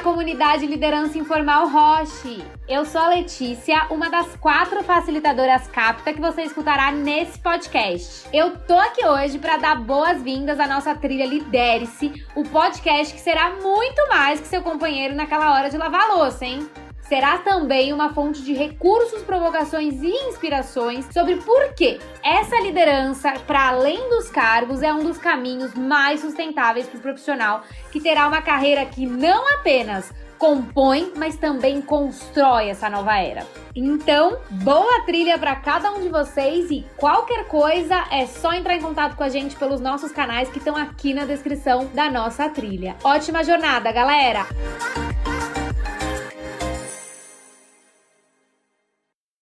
comunidade Liderança Informal Roche. Eu sou a Letícia, uma das quatro facilitadoras CAPTA que você escutará nesse podcast. Eu tô aqui hoje para dar boas-vindas à nossa trilha Lidere-se, o podcast que será muito mais que seu companheiro naquela hora de lavar louça, hein? Será também uma fonte de recursos, provocações e inspirações sobre por que essa liderança, para além dos cargos, é um dos caminhos mais sustentáveis para o profissional que terá uma carreira que não apenas compõe, mas também constrói essa nova era. Então, boa trilha para cada um de vocês e qualquer coisa é só entrar em contato com a gente pelos nossos canais que estão aqui na descrição da nossa trilha. Ótima jornada, galera!